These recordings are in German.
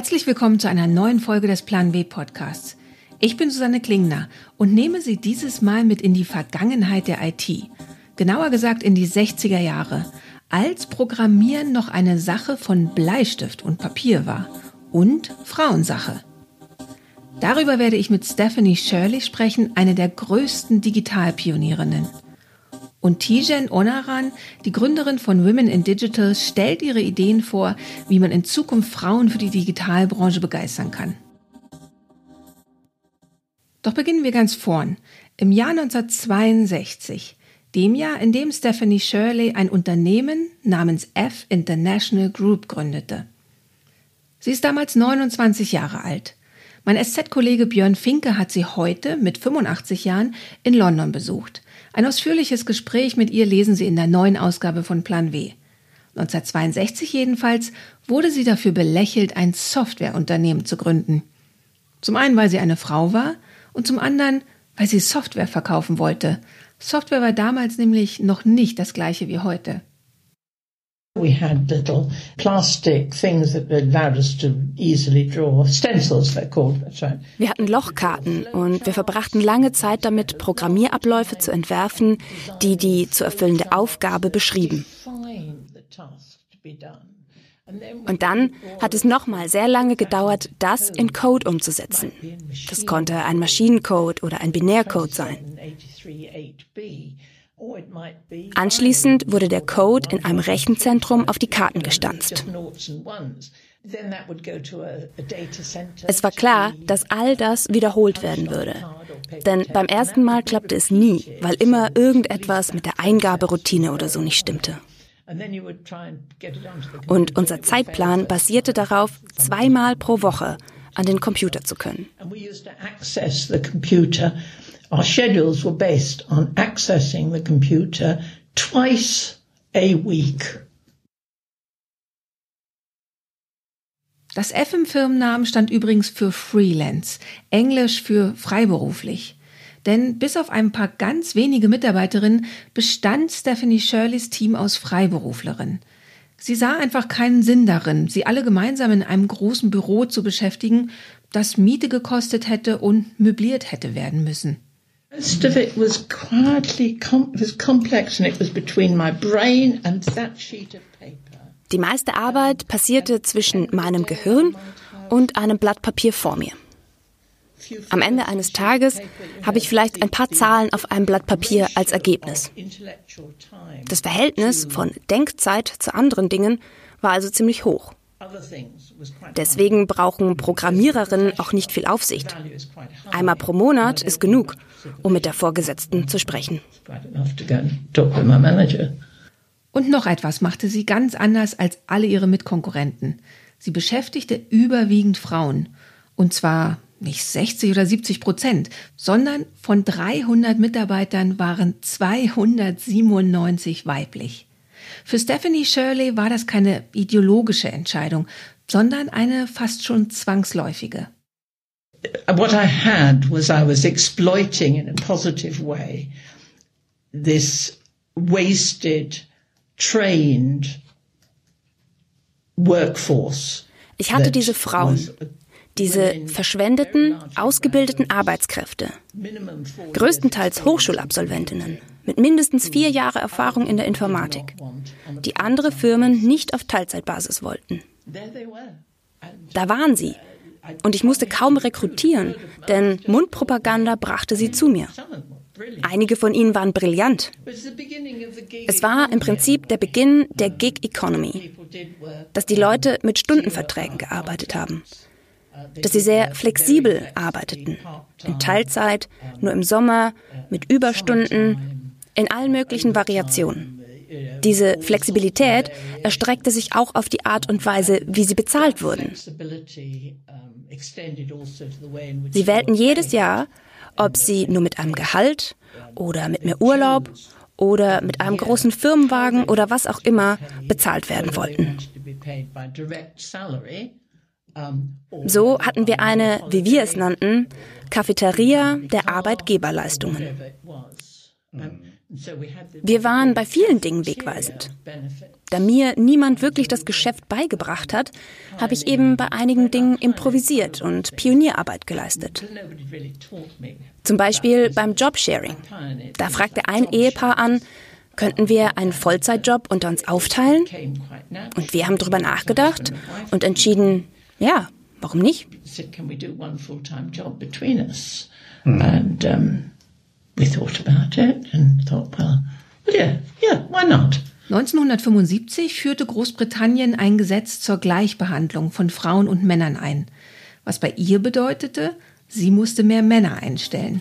Herzlich willkommen zu einer neuen Folge des Plan W Podcasts. Ich bin Susanne Klingner und nehme Sie dieses Mal mit in die Vergangenheit der IT. Genauer gesagt in die 60er Jahre, als Programmieren noch eine Sache von Bleistift und Papier war und Frauensache. Darüber werde ich mit Stephanie Shirley sprechen, eine der größten Digitalpionierinnen. Und Tijen Onaran, die Gründerin von Women in Digital, stellt ihre Ideen vor, wie man in Zukunft Frauen für die Digitalbranche begeistern kann. Doch beginnen wir ganz vorn. Im Jahr 1962, dem Jahr, in dem Stephanie Shirley ein Unternehmen namens F International Group gründete. Sie ist damals 29 Jahre alt. Mein SZ-Kollege Björn Finke hat sie heute mit 85 Jahren in London besucht. Ein ausführliches Gespräch mit ihr lesen Sie in der neuen Ausgabe von Plan W. 1962 jedenfalls wurde sie dafür belächelt, ein Softwareunternehmen zu gründen. Zum einen, weil sie eine Frau war und zum anderen, weil sie Software verkaufen wollte. Software war damals nämlich noch nicht das gleiche wie heute. We had little plastic things that allowed us to easily draw stencils, they're called. That's right. Wir hatten Lochkarten und wir verbrachten lange Zeit damit, Programmierabläufe zu entwerfen, die die zu erfüllende Aufgabe beschrieben. Und dann hat es nochmal sehr lange gedauert, das in Code umzusetzen. Das konnte ein Maschinencode oder ein Binärcode sein. Anschließend wurde der Code in einem Rechenzentrum auf die Karten gestanzt. Es war klar, dass all das wiederholt werden würde. Denn beim ersten Mal klappte es nie, weil immer irgendetwas mit der Eingaberoutine oder so nicht stimmte. Und unser Zeitplan basierte darauf, zweimal pro Woche an den Computer zu können. Our schedules were based on accessing the computer twice a week. Das F im Firmennamen stand übrigens für Freelance, Englisch für freiberuflich. Denn bis auf ein paar ganz wenige Mitarbeiterinnen bestand Stephanie Shirleys Team aus Freiberuflerinnen. Sie sah einfach keinen Sinn darin, sie alle gemeinsam in einem großen Büro zu beschäftigen, das Miete gekostet hätte und möbliert hätte werden müssen. Most of it was quietly com was complex and it was between my brain and that sheet of paper. Die meiste Arbeit passierte zwischen meinem Gehirn und einem Blatt Papier vor mir. Am Ende eines Tages habe ich vielleicht ein paar Zahlen auf einem Blatt Papier als Ergebnis. Das Verhältnis von Denkzeit zu anderen Dingen war also ziemlich hoch. Deswegen brauchen Programmiererinnen auch nicht viel Aufsicht. Einmal pro Monat ist genug, um mit der Vorgesetzten zu sprechen. Und noch etwas machte sie ganz anders als alle ihre Mitkonkurrenten. Sie beschäftigte überwiegend Frauen. Und zwar nicht 60 oder 70 Prozent, sondern von 300 Mitarbeitern waren 297 weiblich. Für Stephanie Shirley war das keine ideologische Entscheidung, sondern eine fast schon zwangsläufige. What I had was I was exploiting in a positive way this wasted, trained workforce. Ich hatte diese Frauen, diese verschwendeten, ausgebildeten Arbeitskräfte, größtenteils Hochschulabsolventinnen mit mindestens vier Jahre Erfahrung in der Informatik, die andere Firmen nicht auf Teilzeitbasis wollten. Da waren sie. Und ich musste kaum rekrutieren, denn Mundpropaganda brachte sie zu mir. Einige von ihnen waren brillant. Es war im Prinzip der Beginn der Gig Economy, dass die Leute mit Stundenverträgen gearbeitet haben, dass sie sehr flexibel arbeiteten, in Teilzeit, nur im Sommer, mit Überstunden, in allen möglichen Variationen. Diese Flexibilität erstreckte sich auch auf die Art und Weise, wie sie bezahlt wurden. Sie wählten jedes Jahr, ob sie nur mit einem Gehalt oder mit mehr Urlaub oder mit einem großen Firmenwagen oder was auch immer bezahlt werden wollten. So hatten wir eine, wie wir es nannten, Cafeteria der Arbeitgeberleistungen. Wir waren bei vielen Dingen wegweisend. Da mir niemand wirklich das Geschäft beigebracht hat, habe ich eben bei einigen Dingen improvisiert und Pionierarbeit geleistet. Zum Beispiel beim Jobsharing. Da fragte ein Ehepaar an, könnten wir einen Vollzeitjob unter uns aufteilen? Und wir haben darüber nachgedacht und entschieden, ja, warum nicht? Mhm. we thought about it and thought, well, well yeah, yeah, why not? 1975 führte Großbritannien ein Gesetz zur Gleichbehandlung von Frauen und Männern ein, was bei ihr bedeutete, sie musste mehr Männer einstellen.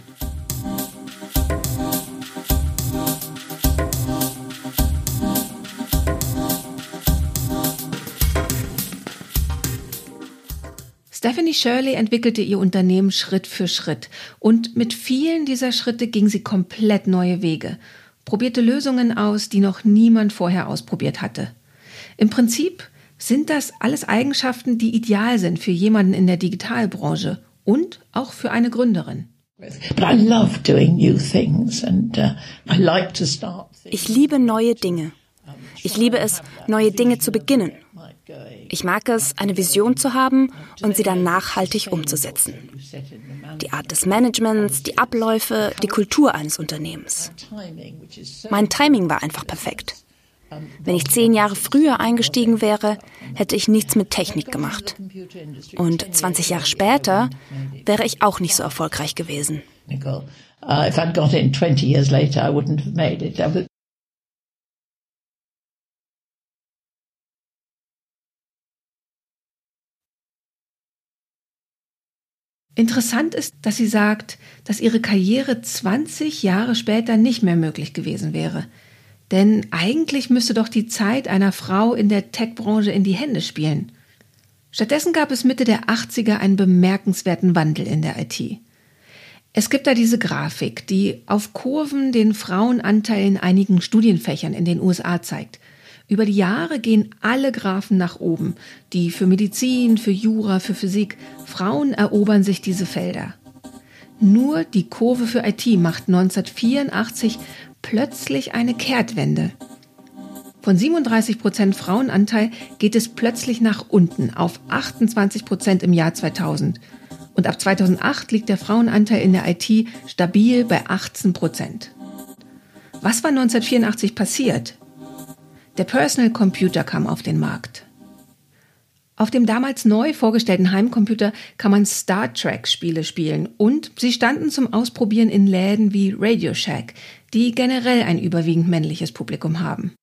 Stephanie Shirley entwickelte ihr Unternehmen Schritt für Schritt und mit vielen dieser Schritte ging sie komplett neue Wege, probierte Lösungen aus, die noch niemand vorher ausprobiert hatte. Im Prinzip sind das alles Eigenschaften, die ideal sind für jemanden in der Digitalbranche und auch für eine Gründerin. Uh, ich liebe neue Dinge. Ich liebe es, neue Dinge zu beginnen ich mag es, eine Vision zu haben und sie dann nachhaltig umzusetzen. Die Art des Managements, die Abläufe, die Kultur eines Unternehmens. Mein Timing war einfach perfekt. Wenn ich zehn Jahre früher eingestiegen wäre, hätte ich nichts mit Technik gemacht. Und 20 Jahre später wäre ich auch nicht so erfolgreich gewesen. Uh, if I'd got in 20 years later, I wouldn't have made it. Interessant ist, dass sie sagt, dass ihre Karriere 20 Jahre später nicht mehr möglich gewesen wäre. Denn eigentlich müsste doch die Zeit einer Frau in der Tech-Branche in die Hände spielen. Stattdessen gab es Mitte der 80er einen bemerkenswerten Wandel in der IT. Es gibt da diese Grafik, die auf Kurven den Frauenanteil in einigen Studienfächern in den USA zeigt. Über die Jahre gehen alle Graphen nach oben, die für Medizin, für Jura, für Physik. Frauen erobern sich diese Felder. Nur die Kurve für IT macht 1984 plötzlich eine Kehrtwende. Von 37 Prozent Frauenanteil geht es plötzlich nach unten auf 28 Prozent im Jahr 2000. Und ab 2008 liegt der Frauenanteil in der IT stabil bei 18 Prozent. Was war 1984 passiert? Der Personal Computer kam auf den Markt. Auf dem damals neu vorgestellten Heimcomputer kann man Star Trek Spiele spielen und sie standen zum Ausprobieren in Läden wie Radio Shack, die generell ein überwiegend männliches Publikum haben.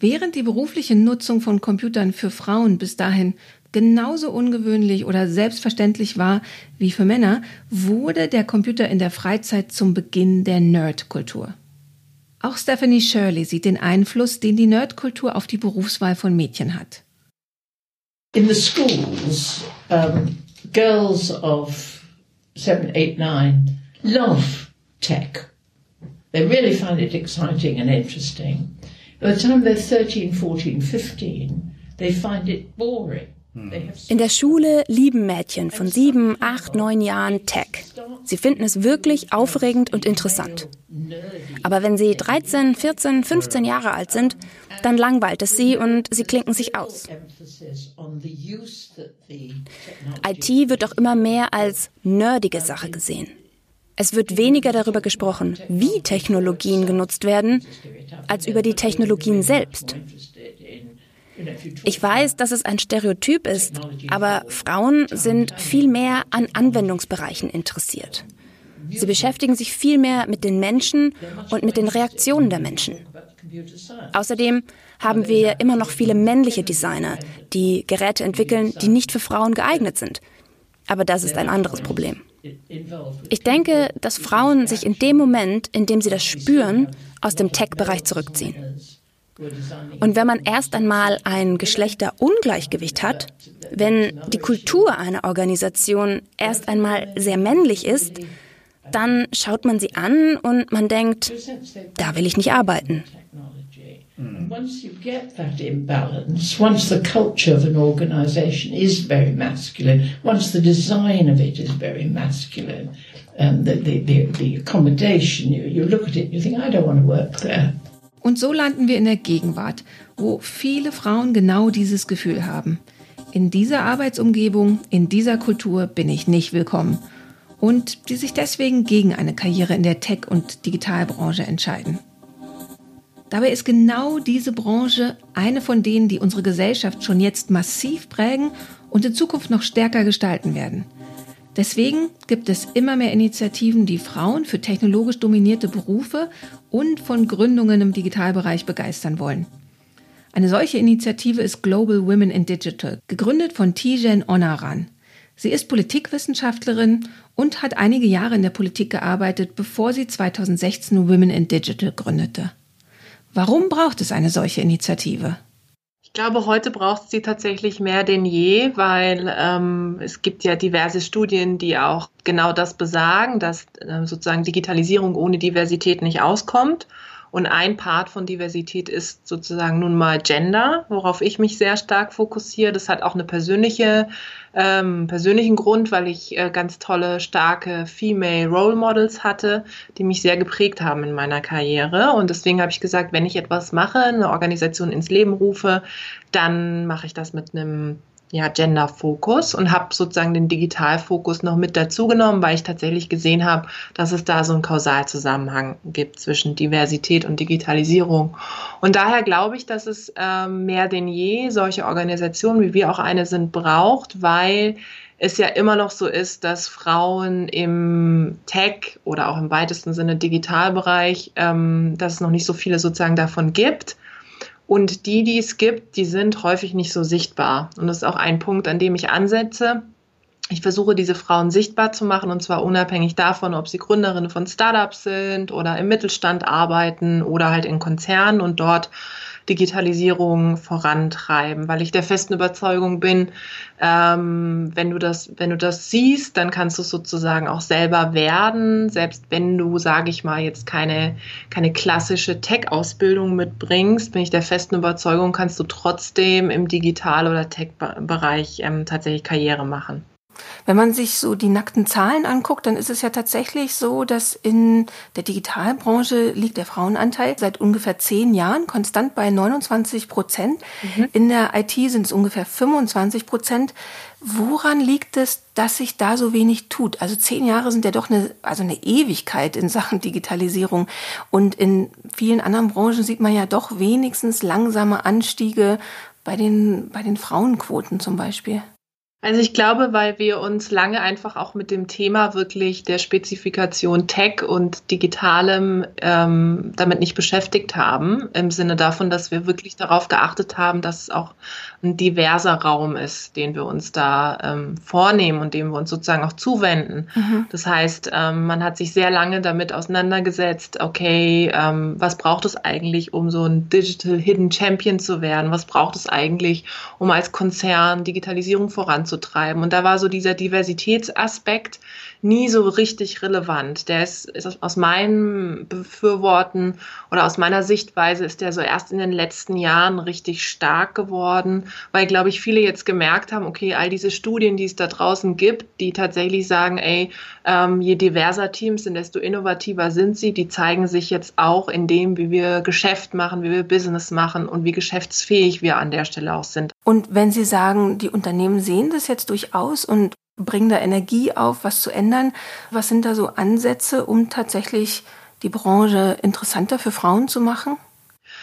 Während die berufliche Nutzung von Computern für Frauen bis dahin genauso ungewöhnlich oder selbstverständlich war wie für Männer, wurde der Computer in der Freizeit zum Beginn der Nerdkultur. Auch Stephanie Shirley sieht den Einfluss, den die Nerdkultur auf die Berufswahl von Mädchen hat. In the schools, um, girls of seven, eight, nine love tech. They really find it exciting and interesting. By the time they're 13, 14, 15, they find it boring. In der Schule lieben Mädchen von sieben, acht, neun Jahren Tech. Sie finden es wirklich aufregend und interessant. Aber wenn sie 13, 14, 15 Jahre alt sind, dann langweilt es sie und sie klinken sich aus. IT wird auch immer mehr als nerdige Sache gesehen. Es wird weniger darüber gesprochen, wie Technologien genutzt werden, als über die Technologien selbst. Ich weiß, dass es ein Stereotyp ist, aber Frauen sind viel mehr an Anwendungsbereichen interessiert. Sie beschäftigen sich viel mehr mit den Menschen und mit den Reaktionen der Menschen. Außerdem haben wir immer noch viele männliche Designer, die Geräte entwickeln, die nicht für Frauen geeignet sind. Aber das ist ein anderes Problem. Ich denke, dass Frauen sich in dem Moment, in dem sie das spüren, aus dem Tech-Bereich zurückziehen. Und wenn man erst einmal ein Geschlechterungleichgewicht hat, wenn die Kultur einer Organisation erst einmal sehr männlich ist, dann schaut man sie an und man denkt, da will ich nicht arbeiten. once you get that imbalance, once the culture of an organization is very masculine, once the design of it is very masculine, um, the, the, the, the accommodation, you, you look at it and you think, I don't want to work there. Und so landen wir in der Gegenwart, wo viele Frauen genau dieses Gefühl haben. In dieser Arbeitsumgebung, in dieser Kultur bin ich nicht willkommen. Und die sich deswegen gegen eine Karriere in der Tech- und Digitalbranche entscheiden. Dabei ist genau diese Branche eine von denen, die unsere Gesellschaft schon jetzt massiv prägen und in Zukunft noch stärker gestalten werden. Deswegen gibt es immer mehr Initiativen, die Frauen für technologisch dominierte Berufe und von Gründungen im Digitalbereich begeistern wollen. Eine solche Initiative ist Global Women in Digital, gegründet von Tijen Onaran. Sie ist Politikwissenschaftlerin und hat einige Jahre in der Politik gearbeitet, bevor sie 2016 Women in Digital gründete. Warum braucht es eine solche Initiative? Ich glaube, heute braucht es sie tatsächlich mehr denn je, weil ähm, es gibt ja diverse Studien, die auch genau das besagen, dass äh, sozusagen Digitalisierung ohne Diversität nicht auskommt. Und ein Part von Diversität ist sozusagen nun mal Gender, worauf ich mich sehr stark fokussiere. Das hat auch eine persönliche, ähm, persönlichen Grund, weil ich äh, ganz tolle, starke Female Role Models hatte, die mich sehr geprägt haben in meiner Karriere. Und deswegen habe ich gesagt, wenn ich etwas mache, eine Organisation ins Leben rufe, dann mache ich das mit einem ja, Gender-Fokus und habe sozusagen den Digital-Fokus noch mit dazugenommen, weil ich tatsächlich gesehen habe, dass es da so einen Kausalzusammenhang gibt zwischen Diversität und Digitalisierung. Und daher glaube ich, dass es äh, mehr denn je solche Organisationen, wie wir auch eine sind, braucht, weil es ja immer noch so ist, dass Frauen im Tech oder auch im weitesten Sinne Digitalbereich, ähm, dass es noch nicht so viele sozusagen davon gibt und die, die es gibt, die sind häufig nicht so sichtbar. Und das ist auch ein Punkt, an dem ich ansetze. Ich versuche, diese Frauen sichtbar zu machen, und zwar unabhängig davon, ob sie Gründerinnen von Startups sind oder im Mittelstand arbeiten oder halt in Konzernen und dort Digitalisierung vorantreiben, weil ich der festen Überzeugung bin, ähm, wenn du das, wenn du das siehst, dann kannst du sozusagen auch selber werden, selbst wenn du, sage ich mal, jetzt keine, keine klassische Tech-Ausbildung mitbringst, bin ich der festen Überzeugung, kannst du trotzdem im Digital- oder Tech-Bereich ähm, tatsächlich Karriere machen. Wenn man sich so die nackten Zahlen anguckt, dann ist es ja tatsächlich so, dass in der Digitalbranche liegt der Frauenanteil seit ungefähr zehn Jahren konstant bei 29 Prozent. Mhm. In der IT sind es ungefähr 25 Prozent. Woran liegt es, dass sich da so wenig tut? Also zehn Jahre sind ja doch eine, also eine Ewigkeit in Sachen Digitalisierung. Und in vielen anderen Branchen sieht man ja doch wenigstens langsame Anstiege bei den, bei den Frauenquoten zum Beispiel. Also ich glaube, weil wir uns lange einfach auch mit dem Thema wirklich der Spezifikation Tech und Digitalem ähm, damit nicht beschäftigt haben, im Sinne davon, dass wir wirklich darauf geachtet haben, dass es auch ein diverser Raum ist, den wir uns da ähm, vornehmen und dem wir uns sozusagen auch zuwenden. Mhm. Das heißt, ähm, man hat sich sehr lange damit auseinandergesetzt, okay, ähm, was braucht es eigentlich, um so ein Digital Hidden Champion zu werden? Was braucht es eigentlich, um als Konzern Digitalisierung voranzubringen? Voranzutreiben. Und da war so dieser Diversitätsaspekt nie so richtig relevant. Der ist, ist aus meinem Befürworten oder aus meiner Sichtweise ist der so erst in den letzten Jahren richtig stark geworden, weil, glaube ich, viele jetzt gemerkt haben, okay, all diese Studien, die es da draußen gibt, die tatsächlich sagen, ey, ähm, je diverser Teams sind, desto innovativer sind sie, die zeigen sich jetzt auch in dem, wie wir Geschäft machen, wie wir Business machen und wie geschäftsfähig wir an der Stelle auch sind. Und wenn Sie sagen, die Unternehmen sehen das jetzt durchaus und bringen da Energie auf, was zu ändern, was sind da so Ansätze, um tatsächlich die Branche interessanter für Frauen zu machen?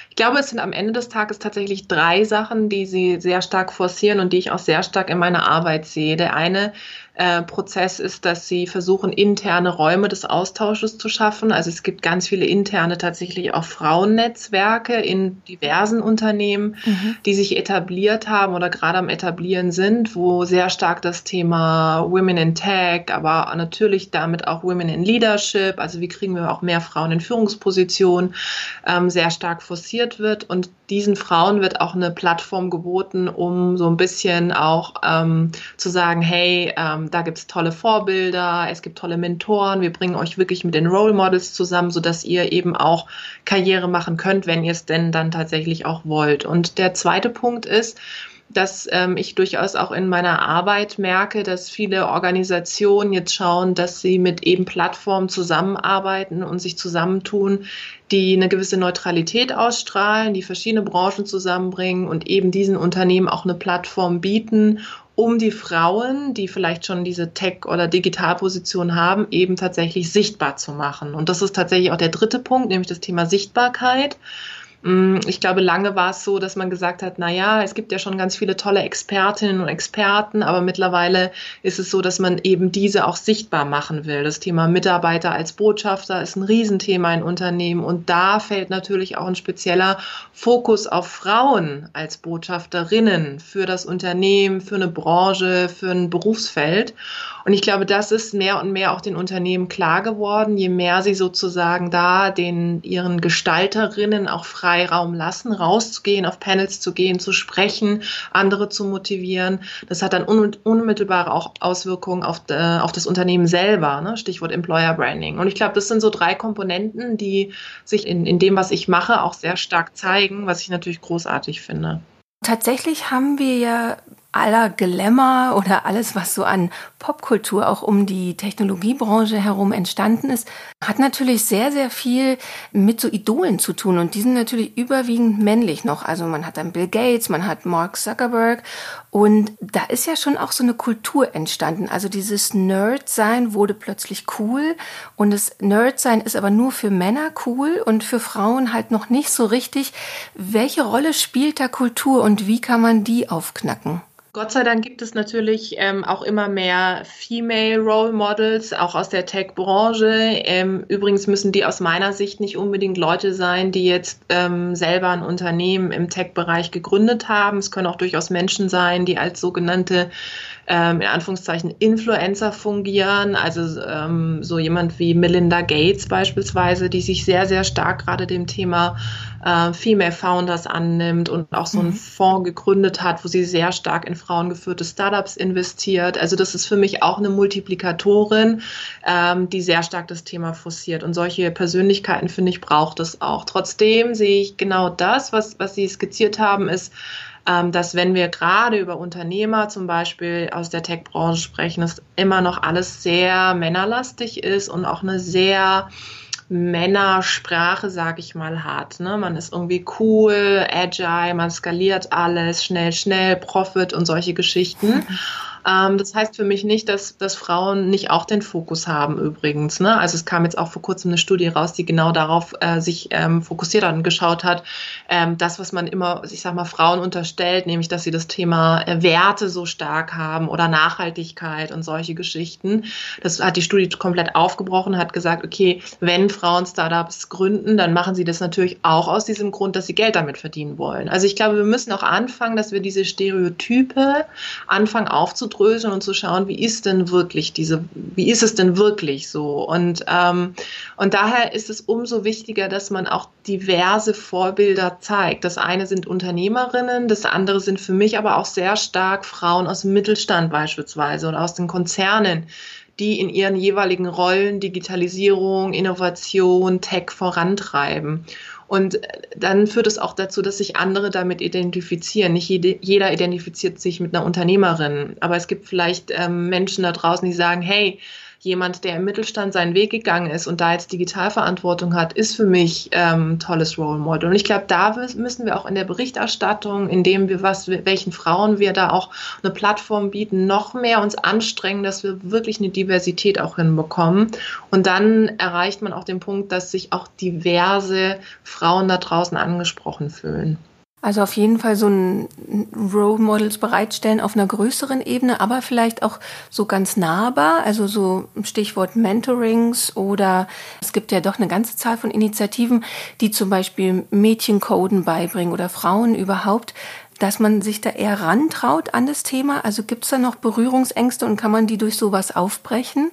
Ich glaube, es sind am Ende des Tages tatsächlich drei Sachen, die sie sehr stark forcieren und die ich auch sehr stark in meiner Arbeit sehe. Der eine äh, Prozess ist, dass sie versuchen, interne Räume des Austausches zu schaffen. Also es gibt ganz viele interne tatsächlich auch Frauennetzwerke in diversen Unternehmen, mhm. die sich etabliert haben oder gerade am etablieren sind, wo sehr stark das Thema Women in Tech, aber natürlich damit auch Women in Leadership, also wie kriegen wir auch mehr Frauen in Führungspositionen, ähm, sehr stark forciert wird. Und diesen Frauen wird auch eine Plattform geboten, um so ein bisschen auch ähm, zu sagen, hey, ähm, ähm, da gibt es tolle Vorbilder, es gibt tolle Mentoren, wir bringen euch wirklich mit den Role Models zusammen, sodass ihr eben auch Karriere machen könnt, wenn ihr es denn dann tatsächlich auch wollt. Und der zweite Punkt ist, dass ähm, ich durchaus auch in meiner Arbeit merke, dass viele Organisationen jetzt schauen, dass sie mit eben Plattformen zusammenarbeiten und sich zusammentun, die eine gewisse Neutralität ausstrahlen, die verschiedene Branchen zusammenbringen und eben diesen Unternehmen auch eine Plattform bieten, um die Frauen, die vielleicht schon diese Tech- oder Digitalposition haben, eben tatsächlich sichtbar zu machen. Und das ist tatsächlich auch der dritte Punkt, nämlich das Thema Sichtbarkeit. Mm, ich glaube, lange war es so, dass man gesagt hat, na ja, es gibt ja schon ganz viele tolle Expertinnen und Experten, aber mittlerweile ist es so, dass man eben diese auch sichtbar machen will. Das Thema Mitarbeiter als Botschafter ist ein Riesenthema in Unternehmen und da fällt natürlich auch ein spezieller Fokus auf Frauen als Botschafterinnen für das Unternehmen, für eine Branche, für ein Berufsfeld. Und ich glaube, das ist mehr und mehr auch den Unternehmen klar geworden, je mehr sie sozusagen da den ihren Gestalterinnen auch Freiraum lassen, rauszugehen, auf Panels zu gehen, zu sprechen, andere zu motivieren. Das hat dann unmittelbare auch Auswirkungen auf, äh, auf das Unternehmen selber, ne? Stichwort Employer Branding. Und ich glaube, das sind so drei Komponenten, die sich in, in dem, was ich mache, auch sehr stark zeigen, was ich natürlich großartig finde. Tatsächlich haben wir ja aller Glamour oder alles, was so an Popkultur auch um die Technologiebranche herum entstanden ist, hat natürlich sehr, sehr viel mit so Idolen zu tun. Und die sind natürlich überwiegend männlich noch. Also man hat dann Bill Gates, man hat Mark Zuckerberg. Und da ist ja schon auch so eine Kultur entstanden. Also dieses Nerd-Sein wurde plötzlich cool. Und das Nerd-Sein ist aber nur für Männer cool und für Frauen halt noch nicht so richtig. Welche Rolle spielt da Kultur und wie kann man die aufknacken? Gott sei Dank gibt es natürlich ähm, auch immer mehr Female Role Models, auch aus der Tech-Branche. Ähm, übrigens müssen die aus meiner Sicht nicht unbedingt Leute sein, die jetzt ähm, selber ein Unternehmen im Tech-Bereich gegründet haben. Es können auch durchaus Menschen sein, die als sogenannte ähm, in Anführungszeichen Influencer fungieren, also ähm, so jemand wie Melinda Gates beispielsweise, die sich sehr, sehr stark gerade dem Thema äh, Female Founders annimmt und auch so einen mhm. Fonds gegründet hat, wo sie sehr stark in frauengeführte Startups investiert. Also das ist für mich auch eine Multiplikatorin, ähm, die sehr stark das Thema forciert. Und solche Persönlichkeiten, finde ich, braucht es auch. Trotzdem sehe ich genau das, was, was Sie skizziert haben, ist, dass wenn wir gerade über Unternehmer zum Beispiel aus der Tech-Branche sprechen, es immer noch alles sehr männerlastig ist und auch eine sehr Männersprache, sag ich mal, hat. Ne? Man ist irgendwie cool, agile, man skaliert alles, schnell, schnell, Profit und solche Geschichten. Ähm, das heißt für mich nicht, dass, dass Frauen nicht auch den Fokus haben übrigens. Ne? Also es kam jetzt auch vor kurzem eine Studie raus, die genau darauf äh, sich ähm, fokussiert hat und geschaut hat, ähm, das, was man immer, ich sag mal, Frauen unterstellt, nämlich, dass sie das Thema äh, Werte so stark haben oder Nachhaltigkeit und solche Geschichten. Das hat die Studie komplett aufgebrochen, hat gesagt, okay, wenn Frauen Startups gründen, dann machen sie das natürlich auch aus diesem Grund, dass sie Geld damit verdienen wollen. Also ich glaube, wir müssen auch anfangen, dass wir diese Stereotype anfangen aufzubauen aufzudröseln und zu schauen, wie ist denn wirklich diese, wie ist es denn wirklich so? Und, ähm, und daher ist es umso wichtiger, dass man auch diverse Vorbilder zeigt. Das eine sind Unternehmerinnen, das andere sind für mich aber auch sehr stark Frauen aus dem Mittelstand beispielsweise oder aus den Konzernen die in ihren jeweiligen Rollen Digitalisierung, Innovation, Tech vorantreiben. Und dann führt es auch dazu, dass sich andere damit identifizieren. Nicht jede, jeder identifiziert sich mit einer Unternehmerin, aber es gibt vielleicht ähm, Menschen da draußen, die sagen, hey, jemand, der im Mittelstand seinen Weg gegangen ist und da jetzt Digitalverantwortung hat, ist für mich ähm, tolles Role Model. Und ich glaube, da müssen wir auch in der Berichterstattung, indem wir was, welchen Frauen wir da auch eine Plattform bieten, noch mehr uns anstrengen, dass wir wirklich eine Diversität auch hinbekommen. Und dann erreicht man auch den Punkt, dass sich auch diverse Frauen da draußen angesprochen fühlen. Also auf jeden Fall so ein Role Models bereitstellen auf einer größeren Ebene, aber vielleicht auch so ganz nahbar, also so Stichwort Mentorings oder es gibt ja doch eine ganze Zahl von Initiativen, die zum Beispiel Mädchencoden beibringen oder Frauen überhaupt, dass man sich da eher rantraut an das Thema. Also gibt es da noch Berührungsängste und kann man die durch sowas aufbrechen?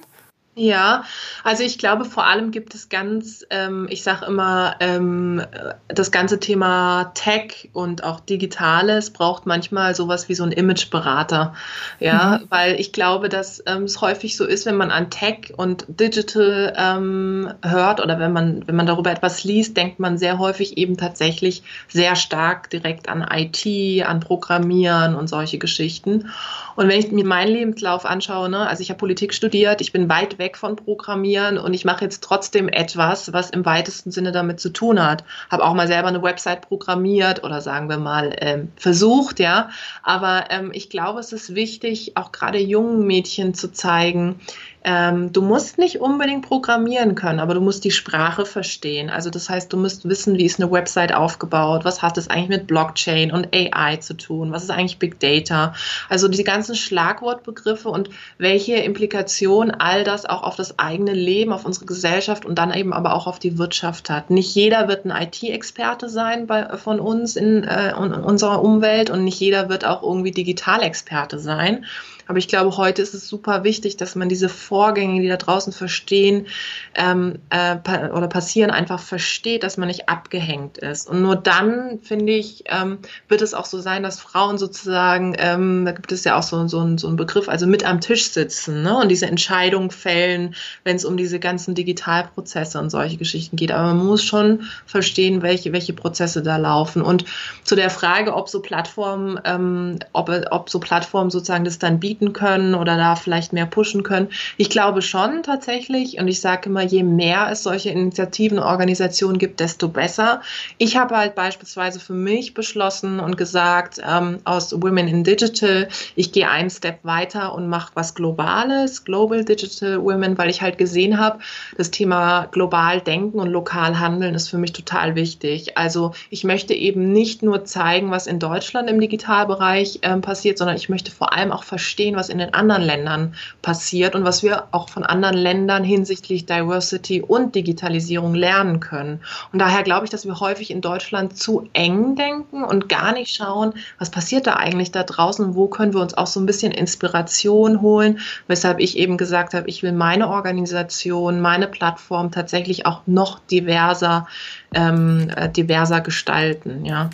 Ja, also ich glaube, vor allem gibt es ganz, ähm, ich sage immer, ähm, das ganze Thema Tech und auch Digitales braucht manchmal sowas wie so ein Imageberater. Ja, mhm. weil ich glaube, dass ähm, es häufig so ist, wenn man an Tech und Digital ähm, hört oder wenn man, wenn man darüber etwas liest, denkt man sehr häufig eben tatsächlich sehr stark direkt an IT, an Programmieren und solche Geschichten. Und wenn ich mir meinen Lebenslauf anschaue, ne, also ich habe Politik studiert, ich bin weit weg von Programmieren und ich mache jetzt trotzdem etwas, was im weitesten Sinne damit zu tun hat. Habe auch mal selber eine Website programmiert oder sagen wir mal ähm, versucht, ja. Aber ähm, ich glaube, es ist wichtig, auch gerade jungen Mädchen zu zeigen, ähm, du musst nicht unbedingt programmieren können, aber du musst die Sprache verstehen. Also das heißt, du musst wissen, wie ist eine Website aufgebaut, was hat es eigentlich mit Blockchain und AI zu tun, was ist eigentlich Big Data. Also die ganzen Schlagwortbegriffe und welche Implikationen all das auch auf das eigene Leben, auf unsere Gesellschaft und dann eben aber auch auf die Wirtschaft hat. Nicht jeder wird ein IT-Experte sein bei, von uns in, äh, in unserer Umwelt und nicht jeder wird auch irgendwie Digitalexperte sein. Aber ich glaube, heute ist es super wichtig, dass man diese Vorgänge, die da draußen verstehen ähm, äh, pa oder passieren, einfach versteht, dass man nicht abgehängt ist. Und nur dann, finde ich, ähm, wird es auch so sein, dass Frauen sozusagen, ähm, da gibt es ja auch so, so, ein, so einen Begriff, also mit am Tisch sitzen ne? und diese Entscheidung fällen, wenn es um diese ganzen Digitalprozesse und solche Geschichten geht. Aber man muss schon verstehen, welche, welche Prozesse da laufen. Und zu der Frage, ob so Plattformen, ähm, ob, ob so Plattformen sozusagen das dann bieten können oder da vielleicht mehr pushen können. Ich glaube schon tatsächlich und ich sage immer, je mehr es solche Initiativen, Organisationen gibt, desto besser. Ich habe halt beispielsweise für mich beschlossen und gesagt, ähm, aus Women in Digital, ich gehe einen Step weiter und mache was Globales, Global Digital Women, weil ich halt gesehen habe, das Thema global denken und lokal handeln ist für mich total wichtig. Also ich möchte eben nicht nur zeigen, was in Deutschland im Digitalbereich ähm, passiert, sondern ich möchte vor allem auch verstehen, was in den anderen Ländern passiert und was wir auch von anderen Ländern hinsichtlich Diversity und Digitalisierung lernen können. Und daher glaube ich, dass wir häufig in Deutschland zu eng denken und gar nicht schauen, was passiert da eigentlich da draußen wo können wir uns auch so ein bisschen Inspiration holen, weshalb ich eben gesagt habe, ich will meine Organisation, meine Plattform tatsächlich auch noch diverser, ähm, äh, diverser gestalten, ja.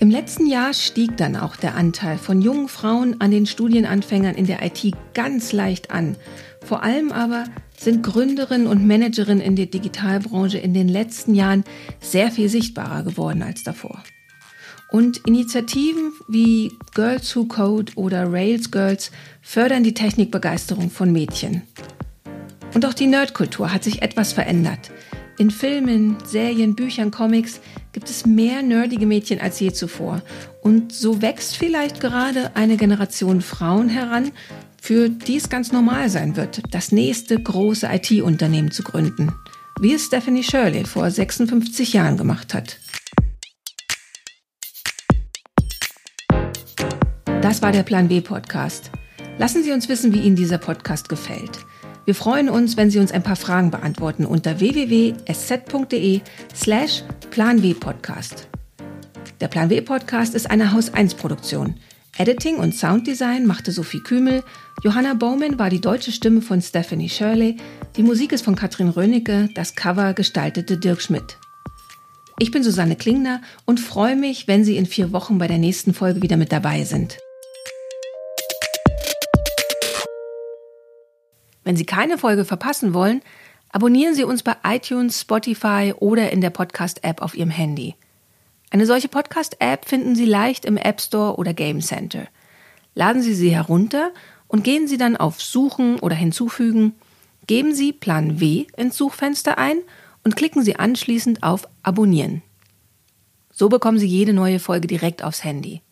Im letzten Jahr stieg dann auch der Anteil von jungen Frauen an den Studienanfängern in der IT ganz leicht an. Vor allem aber sind Gründerinnen und Managerinnen in der Digitalbranche in den letzten Jahren sehr viel sichtbarer geworden als davor. Und Initiativen wie Girls Who Code oder Rails Girls fördern die Technikbegeisterung von Mädchen. Und auch die Nerdkultur hat sich etwas verändert. In Filmen, Serien, Büchern, Comics gibt es mehr nerdige Mädchen als je zuvor. Und so wächst vielleicht gerade eine Generation Frauen heran, für die es ganz normal sein wird, das nächste große IT-Unternehmen zu gründen, wie es Stephanie Shirley vor 56 Jahren gemacht hat. Das war der Plan B Podcast. Lassen Sie uns wissen, wie Ihnen dieser Podcast gefällt. Wir freuen uns, wenn Sie uns ein paar Fragen beantworten unter www.sz.de slash planw-podcast. Der Plan W Podcast ist eine Haus 1 Produktion. Editing und Sounddesign machte Sophie Kümel, Johanna Bowman war die deutsche Stimme von Stephanie Shirley, die Musik ist von Katrin Rönecke, das Cover gestaltete Dirk Schmidt. Ich bin Susanne Klingner und freue mich, wenn Sie in vier Wochen bei der nächsten Folge wieder mit dabei sind. Wenn Sie keine Folge verpassen wollen, abonnieren Sie uns bei iTunes, Spotify oder in der Podcast-App auf Ihrem Handy. Eine solche Podcast-App finden Sie leicht im App Store oder Game Center. Laden Sie sie herunter und gehen Sie dann auf Suchen oder Hinzufügen, geben Sie Plan W ins Suchfenster ein und klicken Sie anschließend auf Abonnieren. So bekommen Sie jede neue Folge direkt aufs Handy.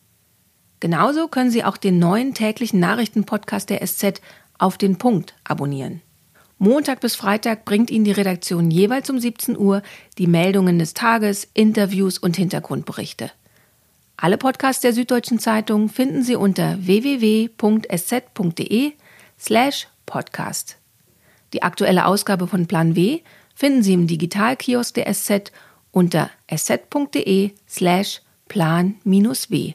Genauso können Sie auch den neuen täglichen Nachrichtenpodcast der SZ auf den Punkt abonnieren. Montag bis Freitag bringt Ihnen die Redaktion jeweils um 17 Uhr die Meldungen des Tages, Interviews und Hintergrundberichte. Alle Podcasts der Süddeutschen Zeitung finden Sie unter www.sz.de slash podcast. Die aktuelle Ausgabe von Plan W finden Sie im Digitalkiosk der SZ unter sz.de slash plan-w.